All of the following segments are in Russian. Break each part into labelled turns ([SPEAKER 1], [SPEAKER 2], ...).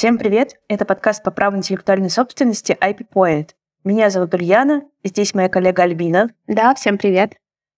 [SPEAKER 1] Всем привет! Это подкаст по праву интеллектуальной собственности IP Point. Меня зовут Ульяна, здесь моя коллега Альбина.
[SPEAKER 2] Да, всем привет.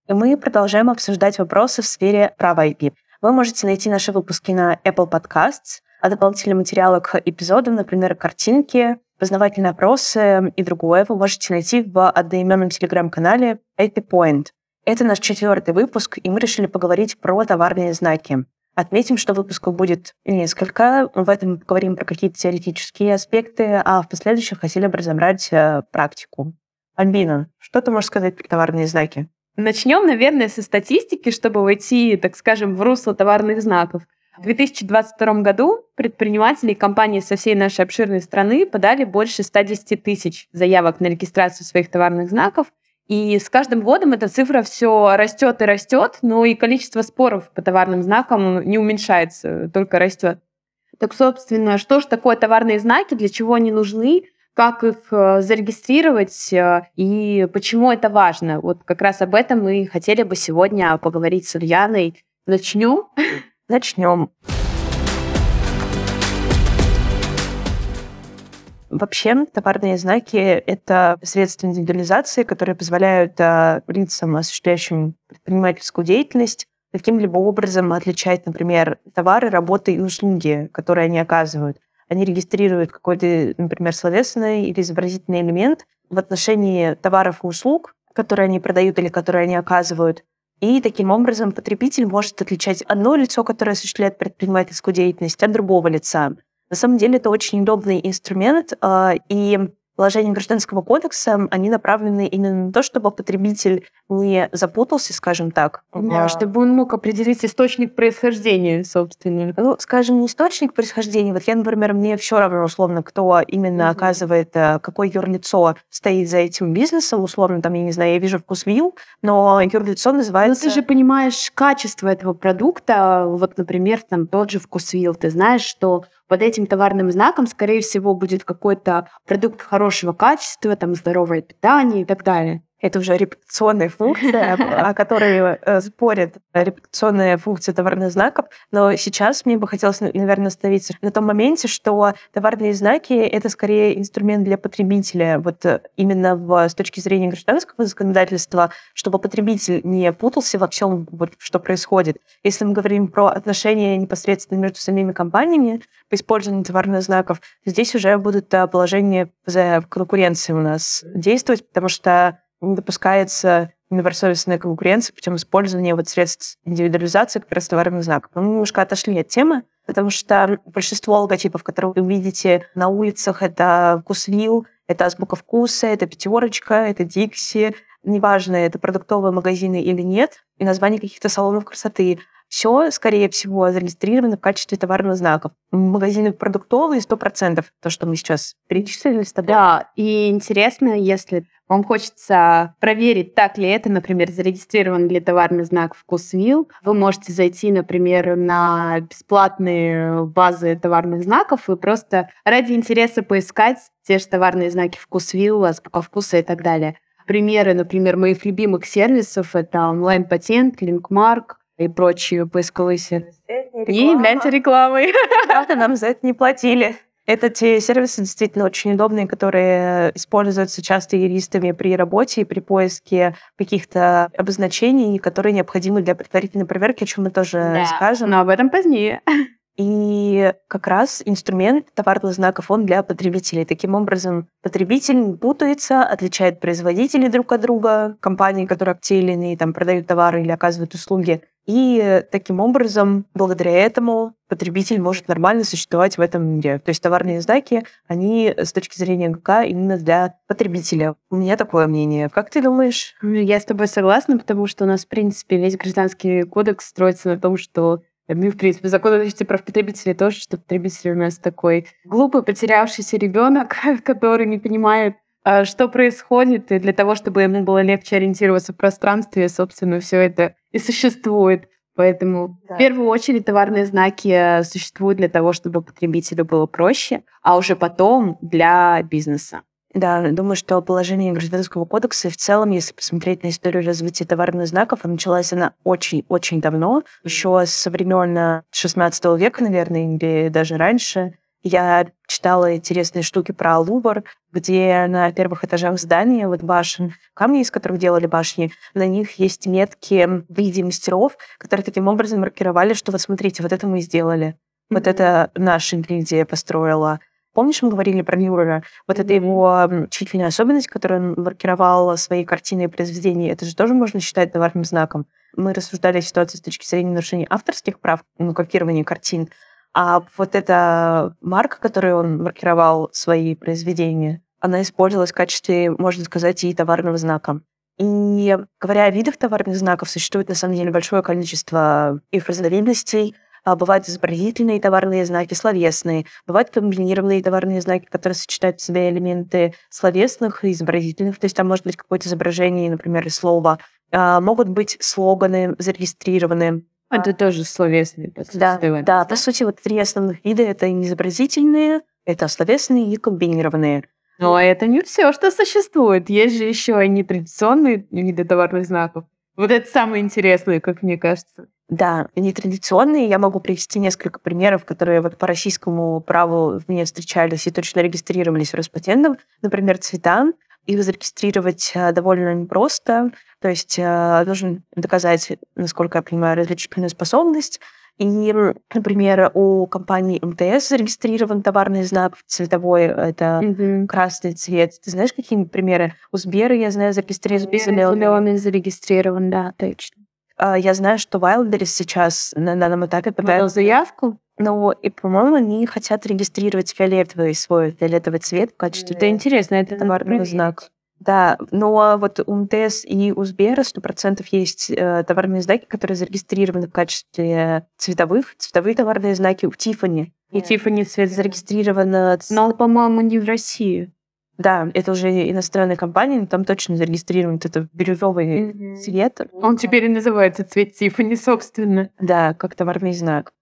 [SPEAKER 1] И мы продолжаем обсуждать вопросы в сфере права IP. Вы можете найти наши выпуски на Apple Podcasts, а дополнительные материалы к эпизодам, например, картинки, познавательные опросы и другое вы можете найти в одноименном телеграм-канале IP Point. Это наш четвертый выпуск, и мы решили поговорить про товарные знаки. Отметим, что выпусков будет несколько. В этом мы поговорим про какие-то теоретические аспекты, а в последующих хотели бы разобрать э, практику. Альбина, что ты можешь сказать про товарные знаки?
[SPEAKER 2] Начнем, наверное, со статистики, чтобы войти, так скажем, в русло товарных знаков. В 2022 году предприниматели и компании со всей нашей обширной страны подали больше 110 тысяч заявок на регистрацию своих товарных знаков, и с каждым годом эта цифра все растет и растет, но и количество споров по товарным знакам не уменьшается, только растет. Так, собственно, что же такое товарные знаки, для чего они нужны, как их э, зарегистрировать э, и почему это важно? Вот как раз об этом мы хотели бы сегодня поговорить с Ульяной. Начнем?
[SPEAKER 1] Начнем. Вообще, товарные знаки — это средства индивидуализации, которые позволяют а, лицам, осуществляющим предпринимательскую деятельность, каким-либо образом отличать, например, товары, работы и услуги, которые они оказывают. Они регистрируют какой-то, например, словесный или изобразительный элемент в отношении товаров и услуг, которые они продают или которые они оказывают. И таким образом потребитель может отличать одно лицо, которое осуществляет предпринимательскую деятельность, от другого лица. На самом деле это очень удобный инструмент, а, и положения Гражданского кодекса, они направлены именно на то, чтобы потребитель не запутался, скажем так.
[SPEAKER 2] Да, чтобы он мог определить источник происхождения, собственно.
[SPEAKER 1] Ну, скажем, не источник происхождения. Вот я, например, мне все равно, условно, кто именно mm-hmm. оказывает, э, какое юрлицо стоит за этим бизнесом, условно, там, я не знаю, я вижу вкусвилл, но юрлицо называется...
[SPEAKER 2] Но ты же понимаешь качество этого продукта, вот, например, там тот же вкусвилл, ты знаешь, что под этим товарным знаком, скорее всего, будет какой-то продукт хорошего качества, там здоровое питание и так далее.
[SPEAKER 1] Это уже репутационная функция, о которой э, спорят репутационные функции товарных знаков. Но сейчас мне бы хотелось, наверное, остановиться на том моменте, что товарные знаки — это скорее инструмент для потребителя, вот э, именно в, с точки зрения гражданского законодательства, чтобы потребитель не путался во всем, вот, что происходит. Если мы говорим про отношения непосредственно между самими компаниями по использованию товарных знаков, здесь уже будут э, положения за конкуренции у нас действовать, потому что не допускается недобросовестная конкуренция путем использования вот средств индивидуализации как раз товарных знаков. Мы немножко отошли от темы, потому что большинство логотипов, которые вы видите на улицах, это вкусвилл, это азбука вкуса, это пятерочка, это Дикси, неважно, это продуктовые магазины или нет, и название каких-то салонов красоты все, скорее всего, зарегистрировано в качестве товарных знаков. Магазины продуктовые 100%, то, что мы сейчас перечислили с тобой.
[SPEAKER 2] Да, и интересно, если вам хочется проверить, так ли это, например, зарегистрирован ли товарный знак «Вкусвилл», вы можете зайти, например, на бесплатные базы товарных знаков и просто ради интереса поискать те же товарные знаки «Вкусвилл», «Азбука вкуса» и так далее. Примеры, например, моих любимых сервисов — это онлайн-патент, линкмарк, и прочие поисковые сервисы.
[SPEAKER 1] Не являются рекламой. Правда, нам за это не платили. Это те сервисы действительно очень удобные, которые используются часто юристами при работе и при поиске каких-то обозначений, которые необходимы для предварительной проверки, о чем мы тоже да, скажем.
[SPEAKER 2] Но об этом позднее.
[SPEAKER 1] И как раз инструмент товарных знаков, он для потребителей. Таким образом, потребитель путается, отличает производителей друг от друга, компании, которые те или иные там, продают товары или оказывают услуги. И таким образом, благодаря этому, потребитель может нормально существовать в этом мире. То есть товарные знаки, они с точки зрения ГК именно для потребителя. У меня такое мнение. Как ты думаешь?
[SPEAKER 2] Я с тобой согласна, потому что у нас, в принципе, весь гражданский кодекс строится на том, что ну, в принципе, закон о защите прав потребителей тоже, что потребитель у нас такой глупый, потерявшийся ребенок, который не понимает, а, что происходит, и для того, чтобы ему было легче ориентироваться в пространстве, собственно, все это и существует. Поэтому да. в первую очередь товарные знаки э, существуют для того, чтобы потребителю было проще, а уже потом для бизнеса.
[SPEAKER 1] Да, думаю, что положение Гражданского кодекса в целом, если посмотреть на историю развития товарных знаков, началась она очень-очень давно, еще со времен 16 века, наверное, или даже раньше. Я читала интересные штуки про Лувр, где на первых этажах здания, вот башен, камни, из которых делали башни, на них есть метки в виде мастеров, которые таким образом маркировали, что вот смотрите, вот это мы сделали. Mm-hmm. Вот это наша гильдия построила. Помнишь, мы говорили про Мюррера? Вот mm-hmm. это его чуть ли не особенность, которую он маркировал свои картины и произведения. Это же тоже можно считать товарным знаком. Мы рассуждали о ситуации с точки зрения нарушения авторских прав, ну, копирования картин. А вот эта марка, которую он маркировал свои произведения, она использовалась в качестве, можно сказать, и товарного знака. И говоря о видах товарных знаков, существует на самом деле большое количество их разновидностей. А, бывают изобразительные товарные знаки, словесные. Бывают комбинированные товарные знаки, которые сочетают в себе элементы словесных и изобразительных. То есть там может быть какое-то изображение, например, слова. А, могут быть слоганы зарегистрированные.
[SPEAKER 2] Это тоже словесные.
[SPEAKER 1] Да, да, по сути, вот три основных вида — это изобразительные, это словесные и комбинированные.
[SPEAKER 2] Но это не все, что существует. Есть же еще и нетрадиционные виды товарных знаков. Вот это самое интересное, как мне кажется.
[SPEAKER 1] Да, нетрадиционные. Я могу привести несколько примеров, которые вот по российскому праву мне встречались и точно регистрировались в Роспатентом. Например, цвета. Их зарегистрировать э, довольно непросто. То есть э, нужно доказать, насколько я понимаю, различительную способность. И, например, у компании МТС зарегистрирован товарный знак цветовой, это mm-hmm. красный цвет. Ты знаешь какие примеры? У Сбера, я знаю, зарегистрирован
[SPEAKER 2] зеленый. зарегистрирован, да, точно.
[SPEAKER 1] А, я знаю, что Wildberries сейчас на данном этапе
[SPEAKER 2] подал заявку.
[SPEAKER 1] Ну, и, по-моему, они хотят регистрировать фиолетовый свой фиолетовый цвет в качестве...
[SPEAKER 2] Это интересно, это
[SPEAKER 1] товарный знак. Да, но вот у МТС и у Сбера сто процентов есть э, товарные знаки, которые зарегистрированы в качестве цветовых, цветовые товарные знаки у Тифани.
[SPEAKER 2] И Тифани цвет зарегистрирован... Но, по-моему, не в России.
[SPEAKER 1] Да, это уже иностранная компания, но там точно зарегистрирован этот бирюзовый mm-hmm. цвет.
[SPEAKER 2] Он теперь и называется цвет Тиффани, собственно.
[SPEAKER 1] Да, как товарный знак.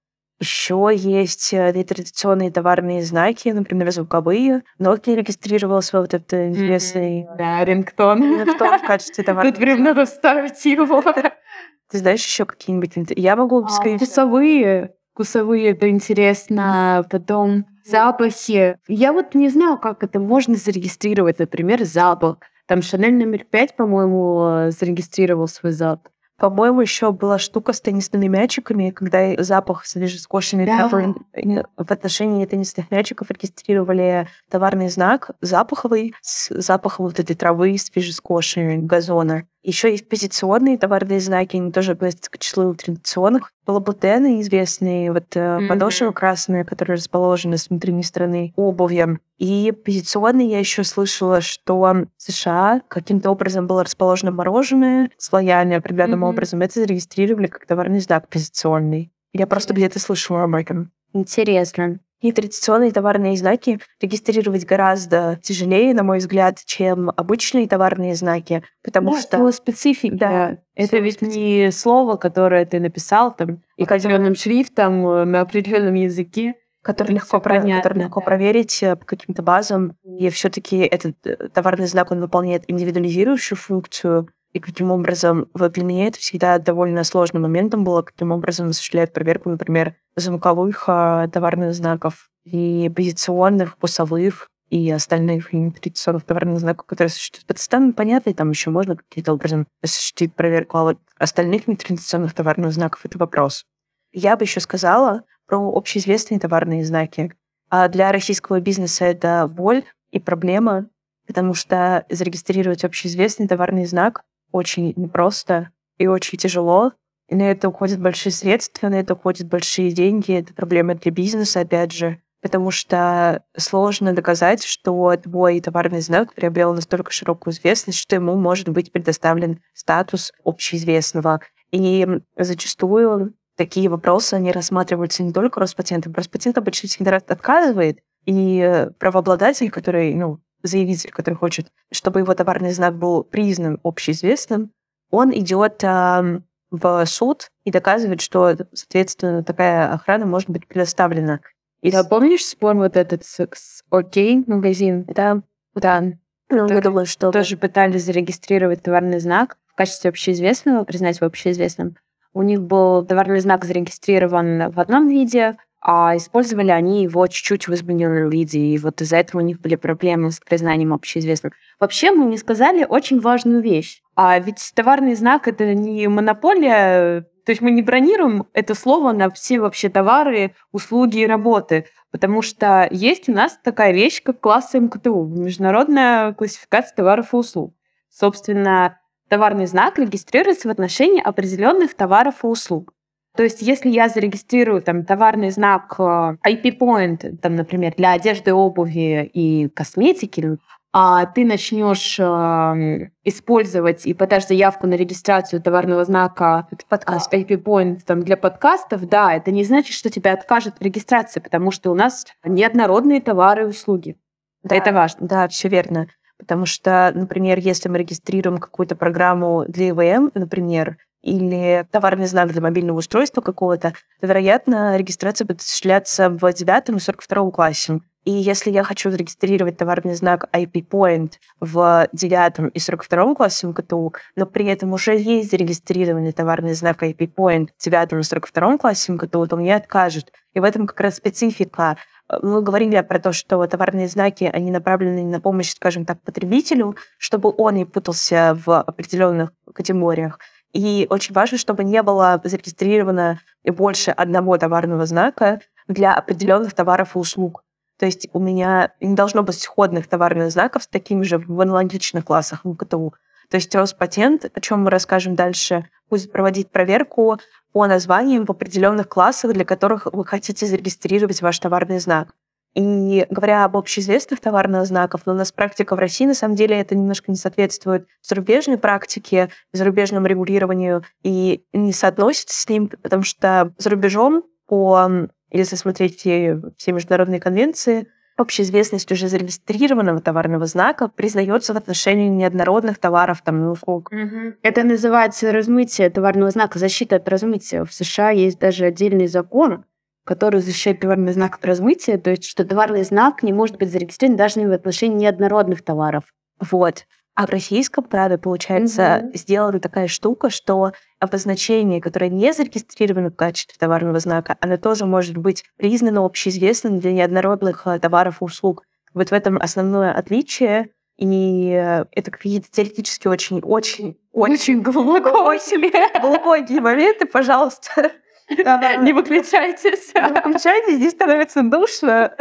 [SPEAKER 1] Еще есть э, нетрадиционные товарные знаки, например, звуковые. Nokia регистрировал свой вот этот известный...
[SPEAKER 2] Mm-hmm. Да, рингтон.
[SPEAKER 1] Рингтон в качестве товарного
[SPEAKER 2] Тут прям надо ставить его.
[SPEAKER 1] Ты знаешь еще какие-нибудь... Я могу
[SPEAKER 2] сказать... Вкусовые. Вкусовые, это интересно. Потом запахи. Я вот не знаю, как это можно зарегистрировать, например, запах. Там Шанель номер пять, по-моему, зарегистрировал свой запах.
[SPEAKER 1] По-моему, еще была штука с теннисными мячиками, когда запах свежескошенный да. в отношении теннисных мячиков регистрировали товарный знак запаховый с запахом вот этой травы свежескошенной газона. Еще есть позиционные товарные знаки, они тоже относятся к числу традиционных. Лабутены известные, вот mm-hmm. подошвы красные, которые расположены с внутренней стороны обуви. И позиционные я еще слышала, что в США каким-то образом было расположено мороженое слоями определенным mm-hmm. образом. Это зарегистрировали как товарный знак позиционный. Я просто где-то слышала об этом.
[SPEAKER 2] Интересно.
[SPEAKER 1] И традиционные товарные знаки регистрировать гораздо тяжелее, на мой взгляд, чем обычные товарные знаки, потому
[SPEAKER 2] да,
[SPEAKER 1] что...
[SPEAKER 2] специфика. Да. Это ведь не слово, которое ты написал там и определенным шрифтом э, на определенном языке,
[SPEAKER 1] который легко, про... который легко проверить э, по каким-то базам. И все-таки этот э, товарный знак, он выполняет индивидуализирующую функцию, и каким образом, вот для меня это всегда довольно сложным моментом было, каким образом осуществляют проверку, например, звуковых а, товарных знаков и позиционных, вкусовых и остальных традиционных товарных знаков, которые существуют. Это станут понятно, и там еще можно каким-то образом осуществить проверку, а вот остальных нетрадиционных товарных знаков — это вопрос. Я бы еще сказала про общеизвестные товарные знаки. А для российского бизнеса это боль и проблема, потому что зарегистрировать общеизвестный товарный знак очень непросто и очень тяжело. И на это уходят большие средства, на это уходят большие деньги. Это проблема для бизнеса, опять же, потому что сложно доказать, что твой товарный знак приобрел настолько широкую известность, что ему может быть предоставлен статус общеизвестного. И зачастую такие вопросы, они рассматриваются не только Роспатентом. Роспатент обычно всегда отказывает, и правообладатель, который, ну, заявитель, который хочет, чтобы его товарный знак был признан общеизвестным, он идет э, в суд и доказывает, что, соответственно, такая охрана может быть предоставлена.
[SPEAKER 2] И да, помнишь спор вот этот с, OK магазин?
[SPEAKER 1] Да.
[SPEAKER 2] Да.
[SPEAKER 1] Ну, я думаю, что...
[SPEAKER 2] Тоже пытались зарегистрировать товарный знак в качестве общеизвестного, признать его общеизвестным. У них был товарный знак зарегистрирован в одном виде, а использовали они его чуть-чуть в измененном виде, и вот из-за этого у них были проблемы с признанием общеизвестным. Вообще мы не сказали очень важную вещь. А ведь товарный знак — это не монополия, то есть мы не бронируем это слово на все вообще товары, услуги и работы, потому что есть у нас такая вещь, как класс МКТУ, международная классификация товаров и услуг. Собственно, товарный знак регистрируется в отношении определенных товаров и услуг. То есть, если я зарегистрирую там товарный знак э, IP Point, там, например, для одежды, обуви и косметики, а ты начнешь э, использовать и подашь заявку на регистрацию товарного знака подкаст. IP Point там, для подкастов, да, это не значит, что тебя откажут в регистрации, потому что у нас неоднородные товары и услуги.
[SPEAKER 1] Да, это важно. Да, все верно. Потому что, например, если мы регистрируем какую-то программу для ИВМ, например, или товарный знак для мобильного устройства какого-то, то, вероятно, регистрация будет осуществляться в 9 и 42 классе. И если я хочу зарегистрировать товарный знак IP Point в 9 и 42 классе МКТУ, но при этом уже есть зарегистрированный товарный знак IP Point в 9 и 42 классе МКТУ, то мне откажут. И в этом как раз специфика. Мы говорили про то, что товарные знаки, они направлены на помощь, скажем так, потребителю, чтобы он не путался в определенных категориях. И очень важно, чтобы не было зарегистрировано больше одного товарного знака для определенных товаров и услуг. То есть у меня не должно быть сходных товарных знаков с такими же в аналогичных классах МКТУ. То есть Роспатент, о чем мы расскажем дальше, будет проводить проверку по названиям в определенных классах, для которых вы хотите зарегистрировать ваш товарный знак. И говоря об общеизвестных товарных знаках, у нас практика в России, на самом деле, это немножко не соответствует зарубежной практике, зарубежному регулированию и не соотносится с ним, потому что за рубежом, по, если смотреть все, все международные конвенции, общеизвестность уже зарегистрированного товарного знака признается в отношении неоднородных товаров там, и услуг.
[SPEAKER 2] Угу. Это называется размытие товарного знака, защита от размытия. В США есть даже отдельный закон, который защищает товарный знак от размытия, то есть что товарный знак не может быть зарегистрирован даже в отношении неоднородных товаров.
[SPEAKER 1] Вот. А в российском праве, получается, mm-hmm. сделана такая штука, что обозначение, которое не зарегистрировано в качестве товарного знака, оно тоже может быть признано общеизвестным для неоднородных э, товаров и услуг. Вот в этом основное отличие. И э, это какие-то теоретически очень-очень очень глубокие, глубокие моменты, пожалуйста.
[SPEAKER 2] Не выключайтесь.
[SPEAKER 1] Не выключайтесь, здесь становится душно.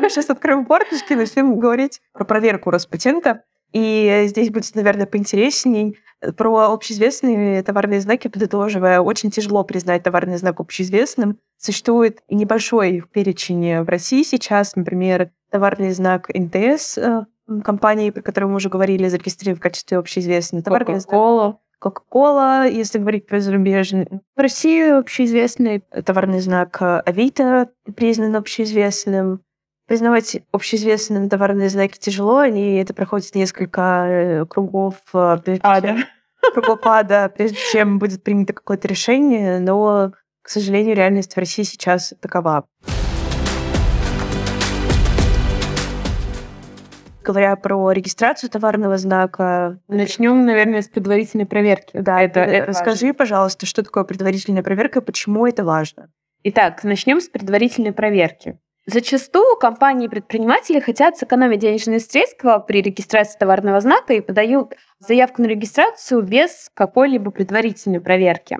[SPEAKER 1] Мы сейчас откроем форточки и начнем говорить про проверку Роспатента. И здесь будет, наверное, поинтересней. Про общеизвестные товарные знаки подытоживая, очень тяжело признать товарный знак общеизвестным. Существует небольшой перечень в России сейчас, например, товарный знак НТС, э, компании, про которую мы уже говорили, зарегистрирован в качестве общеизвестного.
[SPEAKER 2] Coca-Cola.
[SPEAKER 1] Coca-Cola, если говорить про зарубежный. В России общеизвестный товарный знак Авито признан общеизвестным. Признавать общеизвестным товарные знаки тяжело, и это проходит несколько э, кругов
[SPEAKER 2] э, ада.
[SPEAKER 1] кругопада, прежде чем будет принято какое-то решение, но, к сожалению, реальность в России сейчас такова. Говоря про регистрацию товарного знака...
[SPEAKER 2] Начнем, наверное, с предварительной проверки.
[SPEAKER 1] Да, это, это расскажи, важно. пожалуйста, что такое предварительная проверка и почему это важно.
[SPEAKER 2] Итак, начнем с предварительной проверки. Зачастую компании и предприниматели хотят сэкономить денежные средства при регистрации товарного знака и подают заявку на регистрацию без какой-либо предварительной проверки.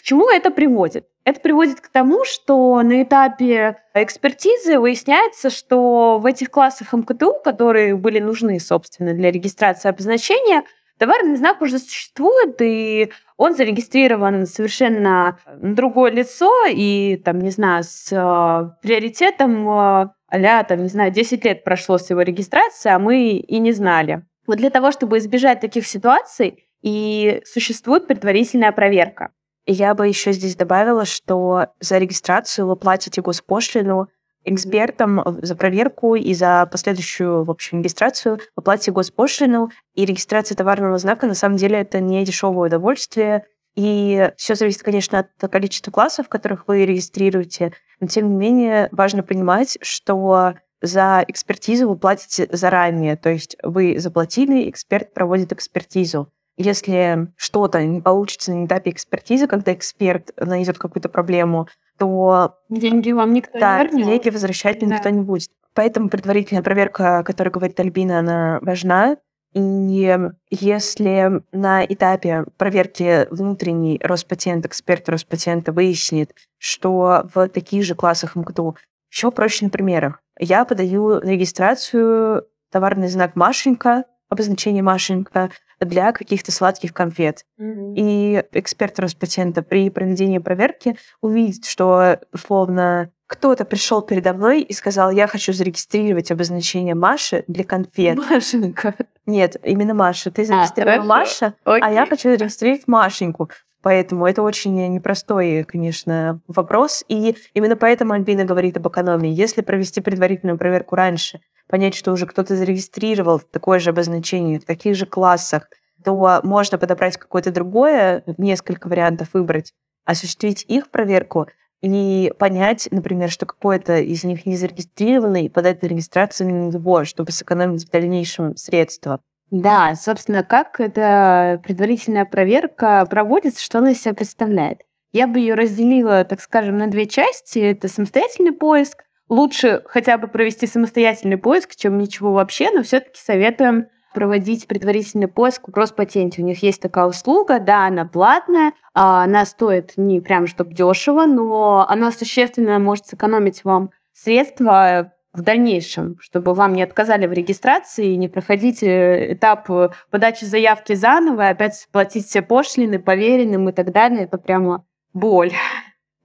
[SPEAKER 2] К чему это приводит? Это приводит к тому, что на этапе экспертизы выясняется, что в этих классах МКТУ, которые были нужны, собственно, для регистрации обозначения, товарный знак уже существует, и он зарегистрирован совершенно другое лицо, и, там, не знаю, с э, приоритетом э, а там, не знаю, 10 лет прошло с его регистрации, а мы и не знали. Вот для того, чтобы избежать таких ситуаций, и существует предварительная проверка.
[SPEAKER 1] Я бы еще здесь добавила, что за регистрацию вы платите госпошлину экспертам за проверку и за последующую, в общем, регистрацию вы платите госпошлину, и регистрация товарного знака, на самом деле, это не дешевое удовольствие, и все зависит, конечно, от количества классов, которых вы регистрируете, но, тем не менее, важно понимать, что за экспертизу вы платите заранее, то есть вы заплатили, эксперт проводит экспертизу. Если что-то не получится на этапе экспертизы, когда эксперт найдет какую-то проблему, то...
[SPEAKER 2] Деньги вам никто
[SPEAKER 1] да,
[SPEAKER 2] не вернет.
[SPEAKER 1] деньги возвращать да. никто не будет. Поэтому предварительная проверка, о которой говорит Альбина, она важна. И если на этапе проверки внутренний Роспатент, эксперт Роспатента выяснит, что в таких же классах МКТУ еще проще на примерах. Я подаю регистрацию товарный знак Машенька, обозначение Машенька для каких-то сладких конфет. Mm-hmm. И эксперт Роспатента при проведении проверки увидит, что условно кто-то пришел передо мной и сказал, я хочу зарегистрировать обозначение Маши для конфет.
[SPEAKER 2] Машенька.
[SPEAKER 1] Нет, именно Маша. Ты зарегистрировала а, Маша, Окей. а я хочу зарегистрировать Машеньку. Поэтому это очень непростой, конечно, вопрос. И именно поэтому Альбина говорит об экономии. Если провести предварительную проверку раньше, понять, что уже кто-то зарегистрировал такое же обозначение в таких же классах, то можно подобрать какое-то другое, несколько вариантов выбрать, осуществить их проверку и понять, например, что какой-то из них не зарегистрированный, и подать на регистрацию на него, чтобы сэкономить в дальнейшем средства.
[SPEAKER 2] Да, собственно, как эта предварительная проверка проводится, что она из себя представляет? Я бы ее разделила, так скажем, на две части. Это самостоятельный поиск. Лучше хотя бы провести самостоятельный поиск, чем ничего вообще, но все-таки советуем проводить предварительный поиск в Роспатенте. У них есть такая услуга, да, она платная, а она стоит не прям чтобы дешево, но она существенно может сэкономить вам средства в дальнейшем, чтобы вам не отказали в регистрации и не проходить э, этап э, подачи заявки заново, опять платить все пошлины поверенным и так далее. Это прямо боль.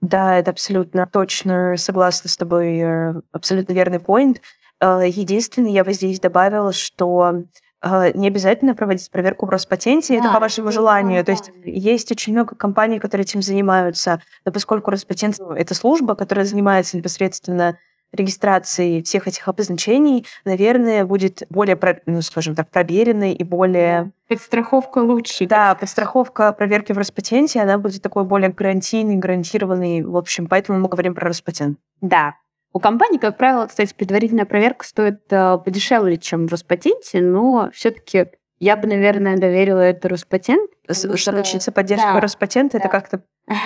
[SPEAKER 1] Да, это абсолютно точно согласна с тобой, э, абсолютно верный поинт. Единственное, я бы здесь добавила, что не обязательно проводить проверку в Роспатенте, да, это по вашему желанию. То есть есть очень много компаний, которые этим занимаются, но поскольку Роспатент — это служба, которая занимается непосредственно регистрации всех этих обозначений, наверное, будет более, ну, скажем так, проверенной и более...
[SPEAKER 2] Подстраховка лучше.
[SPEAKER 1] Да, подстраховка проверки в Роспатенте, она будет такой более гарантийной, гарантированной. В общем, поэтому мы говорим про Роспатент.
[SPEAKER 2] Да. У компании, как правило, кстати, предварительная проверка стоит э, подешевле, чем в Роспатенте, но все-таки я бы, наверное, доверила это Роспатент.
[SPEAKER 1] Случится поддержка да, Роспатента, да. это как-то...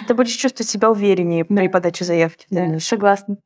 [SPEAKER 1] Ты будешь чувствовать себя увереннее при подаче заявки.
[SPEAKER 2] Да, согласна.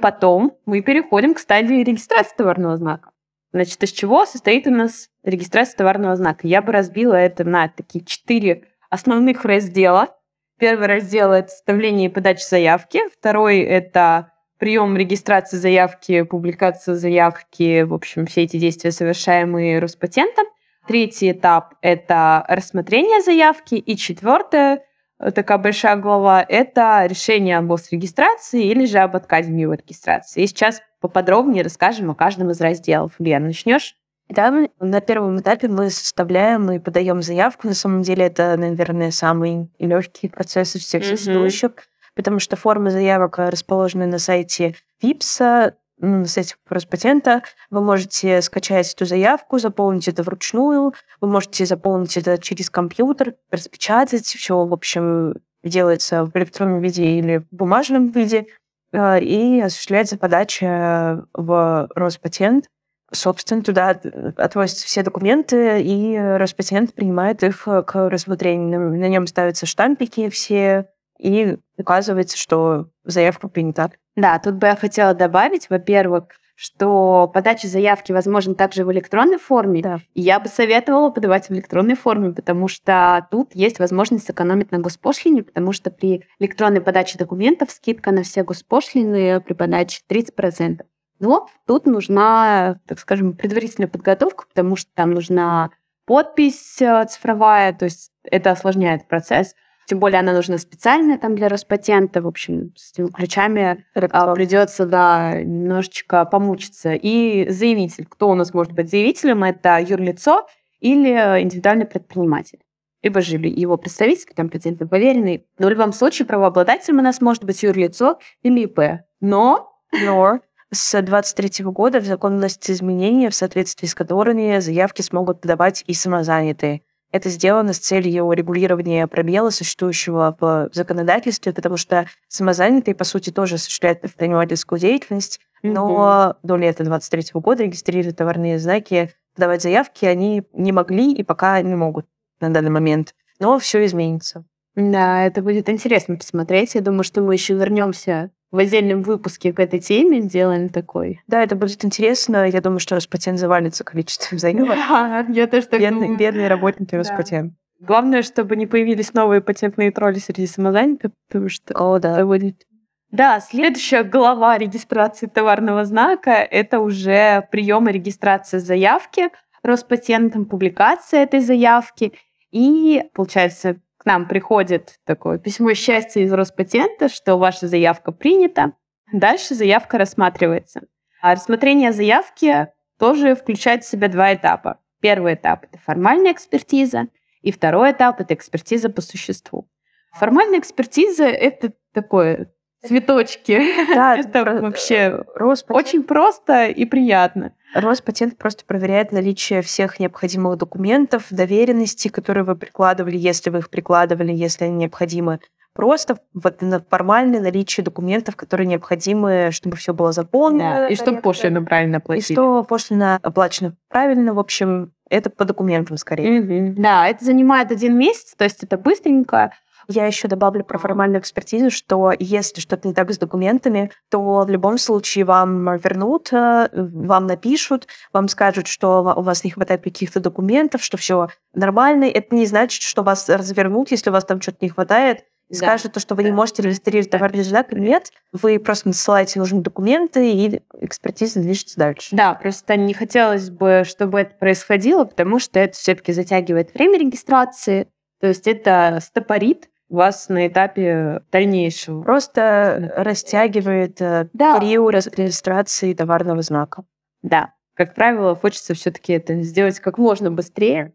[SPEAKER 2] Потом мы переходим к стадии регистрации товарного знака. Значит, из чего состоит у нас регистрация товарного знака? Я бы разбила это на такие четыре основных раздела. Первый раздел – это составление и подача заявки. Второй – это прием регистрации заявки, публикация заявки, в общем, все эти действия, совершаемые Роспатентом. Третий этап – это рассмотрение заявки. И четвертое такая большая глава, это решение об регистрации или же об отказе в регистрации. И сейчас поподробнее расскажем о каждом из разделов. Лен, начнешь?
[SPEAKER 1] Да, на первом этапе мы составляем и подаем заявку. На самом деле это, наверное, самый легкий процесс из всех существующих, mm-hmm. потому что формы заявок расположены на сайте ВИПСа, с этих Роспатента, вы можете скачать эту заявку, заполнить это вручную, вы можете заполнить это через компьютер, распечатать, все, в общем, делается в электронном виде или в бумажном виде, э, и осуществляется подача в Роспатент. Собственно, туда отвозятся все документы, и Роспатент принимает их к рассмотрению. На нем ставятся штампики все, и указывается, что заявка принята.
[SPEAKER 2] Да, тут бы я хотела добавить, во-первых, что подача заявки возможна также в электронной форме. Да. И я бы советовала подавать в электронной форме, потому что тут есть возможность сэкономить на госпошлине, потому что при электронной подаче документов скидка на все госпошлины при подаче 30%. Но тут нужна, так скажем, предварительная подготовка, потому что там нужна подпись э, цифровая, то есть это осложняет процесс. Тем более она нужна специальная там для Роспатента. В общем, с этими ключами а, придется, да, немножечко помучиться. И заявитель. Кто у нас может быть заявителем? Это юрлицо или индивидуальный предприниматель. Либо же его представитель, там, президент поверенный. Но в любом случае правообладателем у нас может быть юрлицо или ИП. Но...
[SPEAKER 1] Но с 23 года в закон вносятся изменения, в соответствии с которыми заявки смогут подавать и самозанятые. Это сделано с целью регулирования пробела, существующего в законодательстве, потому что самозанятые, по сути, тоже осуществляют предпринимательскую деятельность, но mm-hmm. до лета 2023 года регистрировать товарные знаки, подавать заявки они не могли и пока не могут. на данный момент. Но все изменится.
[SPEAKER 2] Да, это будет интересно посмотреть. Я думаю, что мы еще вернемся в отдельном выпуске к этой теме, сделаем такой.
[SPEAKER 1] Да, это будет интересно. Я думаю, что Роспатент завалится количеством заявок.
[SPEAKER 2] Я тоже так
[SPEAKER 1] Бедные, бедные работники Роспатент.
[SPEAKER 2] Главное, чтобы не появились новые патентные тролли среди самозанятых, потому что
[SPEAKER 1] О, да.
[SPEAKER 2] это будет да, следующая глава регистрации товарного знака – это уже прием и регистрация заявки Роспатентом, публикация этой заявки. И, получается, нам приходит такое письмо счастья из Роспатента, что ваша заявка принята. Дальше заявка рассматривается. А рассмотрение заявки тоже включает в себя два этапа. Первый этап – это формальная экспертиза, и второй этап – это экспертиза по существу. Формальная экспертиза – это такое цветочки.
[SPEAKER 1] Да,
[SPEAKER 2] это вообще
[SPEAKER 1] Роспатент,
[SPEAKER 2] очень просто и приятно.
[SPEAKER 1] Роспатент просто проверяет наличие всех необходимых документов, доверенности, которые вы прикладывали, если вы их прикладывали, если они необходимы. Просто вот на формальное наличие документов, которые необходимы, чтобы все было заполнено.
[SPEAKER 2] И чтобы пошлину правильно
[SPEAKER 1] И
[SPEAKER 2] платили.
[SPEAKER 1] что пошлина оплачена правильно, в общем, это по документам скорее.
[SPEAKER 2] Мгм. Да, это занимает один месяц, то есть это быстренько.
[SPEAKER 1] Я еще добавлю про формальную экспертизу, что если что-то не так с документами, то в любом случае вам вернут, э, вам напишут, вам скажут, что у вас не хватает каких-то документов, что все нормально. Это не значит, что вас развернут, если у вас там что-то не хватает. И
[SPEAKER 2] Да.
[SPEAKER 1] скажут, то, что вы не можете регистрировать товарный знак. Нет, вы просто насылаете нужные документы, и экспертиза движется дальше.
[SPEAKER 2] Да, просто не хотелось бы, чтобы это происходило, потому что это все-таки затягивает время регистрации, то есть это стопорит вас на этапе дальнейшего.
[SPEAKER 1] Просто растягивает э,
[SPEAKER 2] Да.
[SPEAKER 1] период регистрации товарного знака.
[SPEAKER 2] Да, как правило, хочется все-таки это сделать как можно быстрее.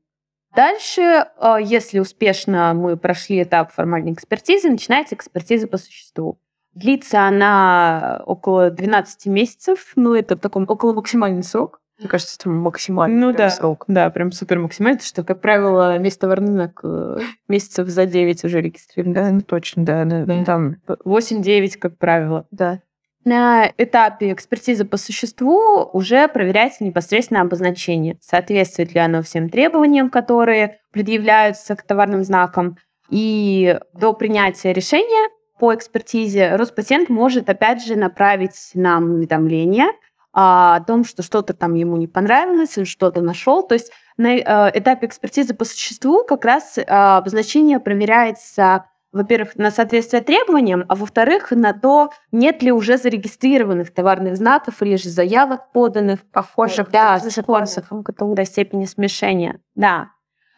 [SPEAKER 2] Дальше, э, если успешно мы прошли этап формальной экспертизы, начинается экспертиза по существу. Длится она около 12 месяцев, ну это такой около максимальный срок.
[SPEAKER 1] Мне кажется, это максимальный
[SPEAKER 2] Ну да.
[SPEAKER 1] срок.
[SPEAKER 2] Да, прям супер максимально, что, как правило, весь товарный знак э, месяцев за 9 уже регистрируем.
[SPEAKER 1] Да, ну точно, да. да,
[SPEAKER 2] Да.
[SPEAKER 1] Там,
[SPEAKER 2] 8-9, как правило.
[SPEAKER 1] да.
[SPEAKER 2] На этапе экспертизы по существу уже проверяется непосредственно обозначение. Соответствует ли оно всем требованиям, которые предъявляются к товарным знакам. И до принятия решения по экспертизе Роспатент может опять же направить нам уведомление о том, что что-то там ему не понравилось, он что-то нашел. То есть на э, этапе экспертизы по существу как раз э, обозначение проверяется во-первых, на соответствие требованиям, а во-вторых, на то, нет ли уже зарегистрированных товарных знаков или же заявок поданных, похожих, да, с спонсором до степени смешения. Да.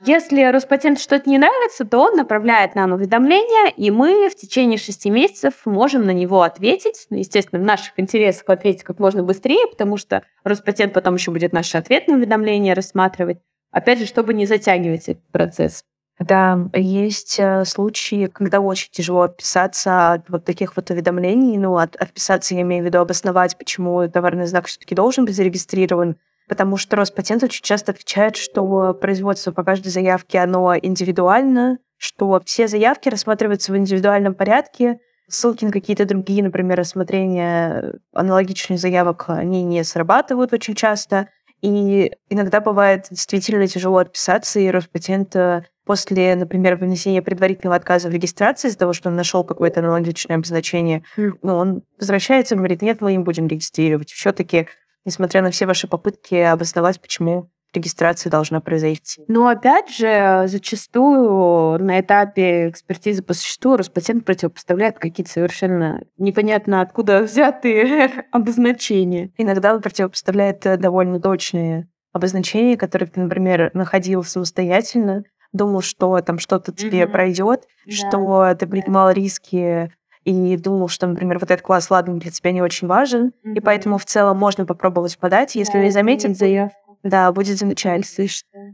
[SPEAKER 2] Если Роспатент что-то не нравится, то он направляет нам уведомление, и мы в течение шести месяцев можем на него ответить. Ну, естественно, в наших интересах ответить как можно быстрее, потому что Роспатент потом еще будет наши ответные уведомления рассматривать. Опять же, чтобы не затягивать этот процесс.
[SPEAKER 1] Да, есть э, случаи, когда очень тяжело отписаться от вот таких вот уведомлений. Ну, от, отписаться, я имею в виду, обосновать, почему товарный знак все-таки должен быть зарегистрирован. Потому что Роспатент очень часто отвечает, что производство по каждой заявке, оно индивидуально, что все заявки рассматриваются в индивидуальном порядке, ссылки на какие-то другие, например, рассмотрения аналогичных заявок, они не срабатывают очень часто. И иногда бывает действительно тяжело отписаться, и Роспатент э, после, например, вынесения предварительного отказа в регистрации из-за того, что он нашел какое-то аналогичное обозначение, ну, он возвращается и говорит, нет, мы не будем регистрировать. Все-таки, несмотря на все ваши попытки обосновать, почему регистрация должна произойти.
[SPEAKER 2] Но опять же, зачастую на этапе экспертизы по существу Роспатент противопоставляет какие-то совершенно непонятно откуда взятые обозначения.
[SPEAKER 1] Иногда он противопоставляет э, довольно точные обозначения, которые ты, например, находил самостоятельно, думал, что там что-то тебе
[SPEAKER 2] Мгм.
[SPEAKER 1] пройдет,
[SPEAKER 2] Да.
[SPEAKER 1] что ты принимал риски и думал, что, например, вот этот класс ладно для тебя не очень важен, и поэтому в целом можно попробовать подать, если не заметят заявку. Да, будет замечательно.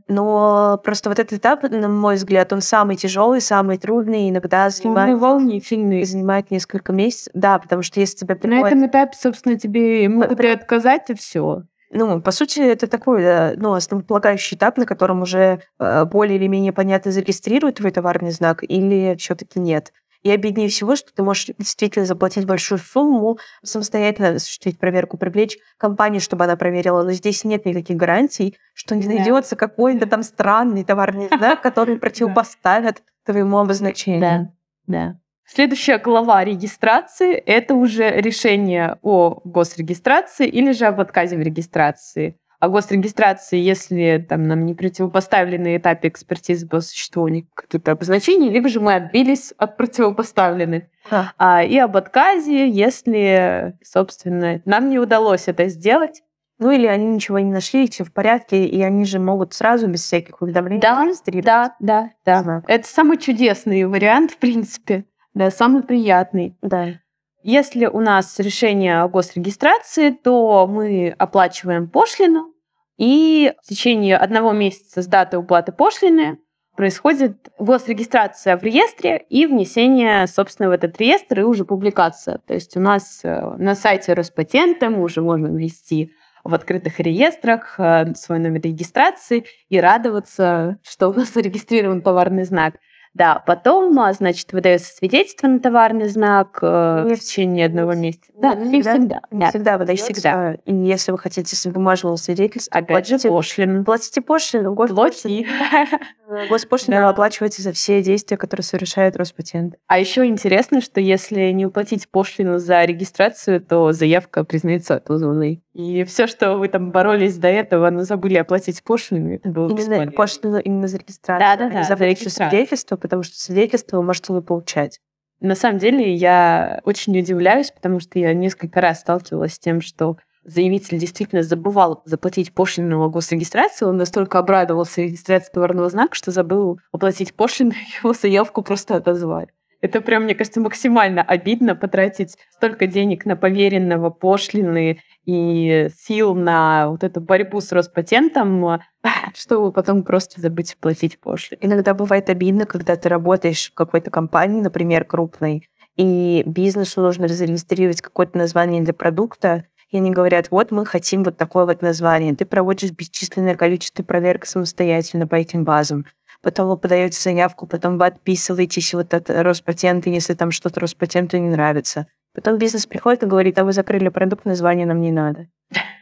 [SPEAKER 1] Но просто вот этот этап, на мой взгляд, он самый тяжелый, самый трудный, иногда занимает,
[SPEAKER 2] волны сильные.
[SPEAKER 1] занимает несколько месяцев. Да, потому что если тебя
[SPEAKER 2] На
[SPEAKER 1] приходит...
[SPEAKER 2] этом этапе, собственно, тебе могут и отказать, и все.
[SPEAKER 1] Ну, по сути, это такой, да, ну, основополагающий этап, на котором уже э, более или менее понятно, зарегистрируют твой товарный знак или все таки нет. И обиднее всего, что ты можешь действительно заплатить большую сумму, самостоятельно осуществить проверку, привлечь компанию, чтобы она проверила. Но здесь нет никаких гарантий, что не найдется какой-то там странный товарный знак, который противопоставят твоему обозначению.
[SPEAKER 2] Да, да. Следующая глава регистрации – это уже решение о госрегистрации или же об отказе в регистрации. О госрегистрации, если там, нам не противопоставили на этапе экспертизы по существованию каких-то обозначений, либо же мы отбились от противопоставленных. А. А, и об отказе, если, собственно, нам не удалось это сделать,
[SPEAKER 1] ну или они ничего не нашли, все в порядке, и они же могут сразу без всяких уведомлений
[SPEAKER 2] да, да, да, да, да. Это самый чудесный вариант, в принципе. Да, самый приятный.
[SPEAKER 1] Да.
[SPEAKER 2] Если у нас решение о госрегистрации, то мы оплачиваем пошлину, и в течение одного месяца с даты уплаты пошлины происходит госрегистрация в реестре и внесение, собственно, в этот реестр и уже публикация. То есть у нас э, на сайте Роспатента мы уже можем ввести в открытых реестрах э, свой номер регистрации и радоваться, что у нас зарегистрирован товарный знак. Да, потом, а, значит, выдается свидетельство на товарный знак э, в течение одного месяца.
[SPEAKER 1] Да, не всегда. всегда. Не всегда выдается. Всегда. И если вы хотите с бумажного свидетельства,
[SPEAKER 2] опять же пошлину.
[SPEAKER 1] Платите пошлину, госпошлину. Госпошлину да. оплачиваете за все действия, которые совершает Роспатент.
[SPEAKER 2] А еще интересно, что если не уплатить пошлину за регистрацию, то заявка признается отозванной. И все, что вы там боролись до этого, но забыли оплатить пошлину, это было
[SPEAKER 1] Именно пошлину именно за регистрацию.
[SPEAKER 2] Да, да, да.
[SPEAKER 1] За, за свидетельство, потому что свидетельство вы можете вы получать.
[SPEAKER 2] На самом деле я очень удивляюсь, потому что я несколько раз сталкивалась с тем, что заявитель действительно забывал заплатить пошлину на госрегистрацию, он настолько обрадовался регистрации товарного знака, что забыл оплатить пошлину, его заявку просто отозвали. Это прям, мне кажется, максимально обидно потратить столько денег на поверенного, пошлины и сил на вот эту борьбу с Роспатентом, чтобы потом просто забыть платить пошлину.
[SPEAKER 1] Иногда бывает обидно, когда ты работаешь в какой-то компании, например, крупной, и бизнесу нужно зарегистрировать какое-то название для продукта, и они говорят, вот мы хотим вот такое вот название. Ты проводишь бесчисленное количество проверок самостоятельно по этим базам потом вы подаете заявку, потом вы отписываетесь вот от Роспатента, если там что-то Роспатенту не нравится. Потом бизнес приходит и говорит, а вы закрыли продукт, название нам не надо.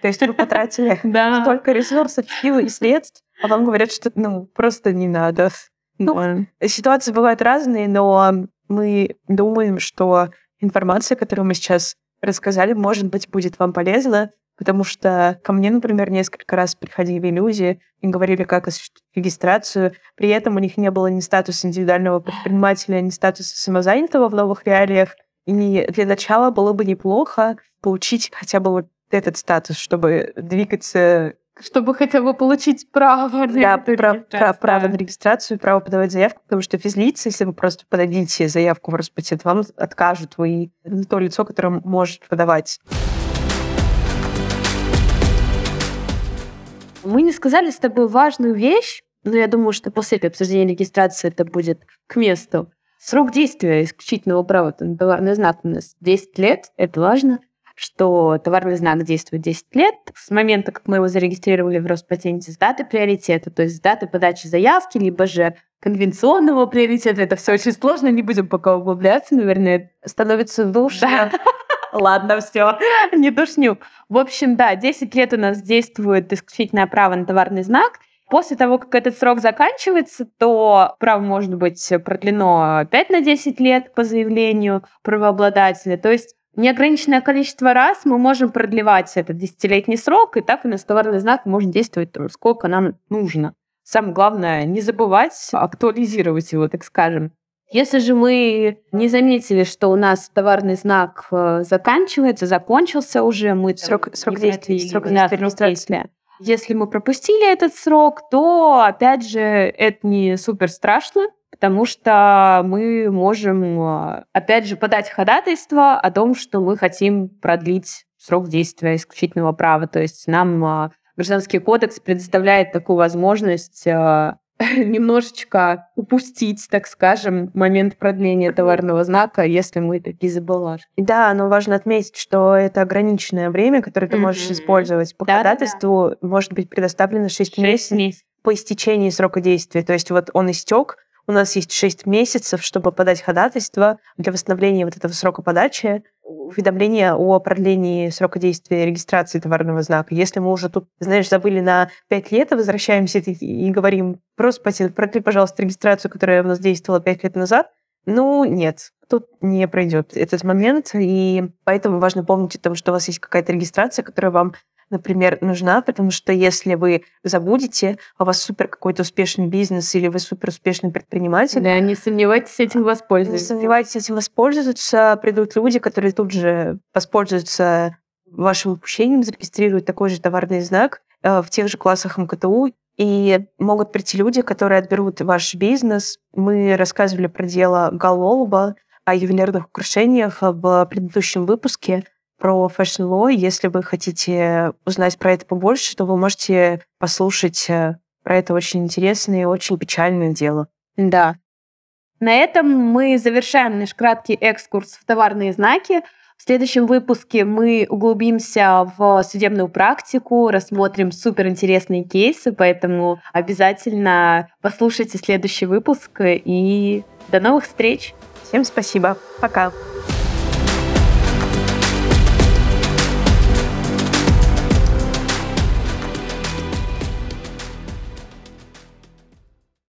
[SPEAKER 1] То есть вы потратили столько ресурсов, сил и средств, а вам говорят, что ну просто не надо. Ну, ситуации бывают разные, но мы думаем, что информация, которую мы сейчас рассказали, может быть, будет вам полезна, Потому что ко мне, например, несколько раз приходили люди и говорили, как регистрацию. При этом у них не было ни статуса индивидуального предпринимателя, ни статуса самозанятого в новых реалиях. И для начала было бы неплохо получить хотя бы вот этот статус, чтобы двигаться
[SPEAKER 2] чтобы хотя бы получить право
[SPEAKER 1] на да, прав, прав, право на регистрацию, право подавать заявку, потому что физлица, если вы просто подадите заявку в Роспатент, вам откажут, вы то лицо, которое может подавать.
[SPEAKER 2] Мы не сказали с тобой важную вещь, но я думаю, что после обсуждения регистрации это будет к месту. Срок действия исключительного права на товарный знак у нас 10 лет. Это важно, что товарный знак действует 10 лет с момента, как мы его зарегистрировали в Роспатенте, с даты приоритета, то есть с даты подачи заявки, либо же конвенционного приоритета. Это все очень сложно, не будем пока углубляться, наверное, становится душно. Ладно, все, не душню. В общем, да, 10 лет у нас действует исключительное право на товарный знак. После того, как этот срок заканчивается, то право может быть продлено опять на 10 лет по заявлению правообладателя. То есть неограниченное количество раз мы можем продлевать этот десятилетний срок, и так у нас товарный знак может действовать сколько нам нужно. Самое главное, не забывать актуализировать его, так скажем. Если же мы не заметили, что у нас товарный знак э, заканчивается, закончился уже, мы
[SPEAKER 1] срок, срок действия, срок действия.
[SPEAKER 2] Если мы пропустили этот срок, то, опять же, это не супер страшно, потому что мы можем, э, опять же, подать ходатайство о том, что мы хотим продлить срок действия исключительного права. То есть нам э, Гражданский кодекс предоставляет такую возможность немножечко упустить, так скажем, момент продления товарного знака, если мы такие забывали.
[SPEAKER 1] Да, но важно отметить, что это ограниченное время, которое ты mm-hmm. можешь использовать. По да, ходатайству да, да. может быть предоставлено 6, 6 месяцев, месяцев по истечении срока действия. То есть вот он истек, у нас есть 6 месяцев, чтобы подать ходатайство для восстановления вот этого срока подачи, уведомление о продлении срока действия регистрации товарного знака. Если мы уже тут, знаешь, забыли на 5 лет, возвращаемся и говорим, просто продли, пожалуйста, регистрацию, которая у нас действовала 5 лет назад, ну, нет, тут не пройдет этот момент, и поэтому важно помнить о том, что у вас есть какая-то регистрация, которая вам например, нужна, потому что если вы забудете, а у вас супер какой-то успешный бизнес или вы супер успешный предприниматель...
[SPEAKER 2] Да, не сомневайтесь, этим воспользоваться.
[SPEAKER 1] Не сомневайтесь, этим воспользоваться. Придут люди, которые тут же воспользуются вашим упущением, зарегистрируют такой же товарный знак э, в тех же классах МКТУ, и могут прийти люди, которые отберут ваш бизнес. Мы рассказывали про дело Галолуба о ювелирных украшениях в предыдущем выпуске про Fashion Law. Если вы хотите узнать про это побольше, то вы можете послушать э, про это очень интересное и очень печальное дело.
[SPEAKER 2] Да. На этом мы завершаем наш краткий экскурс в товарные знаки. В следующем выпуске мы углубимся в судебную практику, рассмотрим суперинтересные кейсы, поэтому обязательно послушайте следующий выпуск и до новых встреч.
[SPEAKER 1] Всем спасибо. Пока.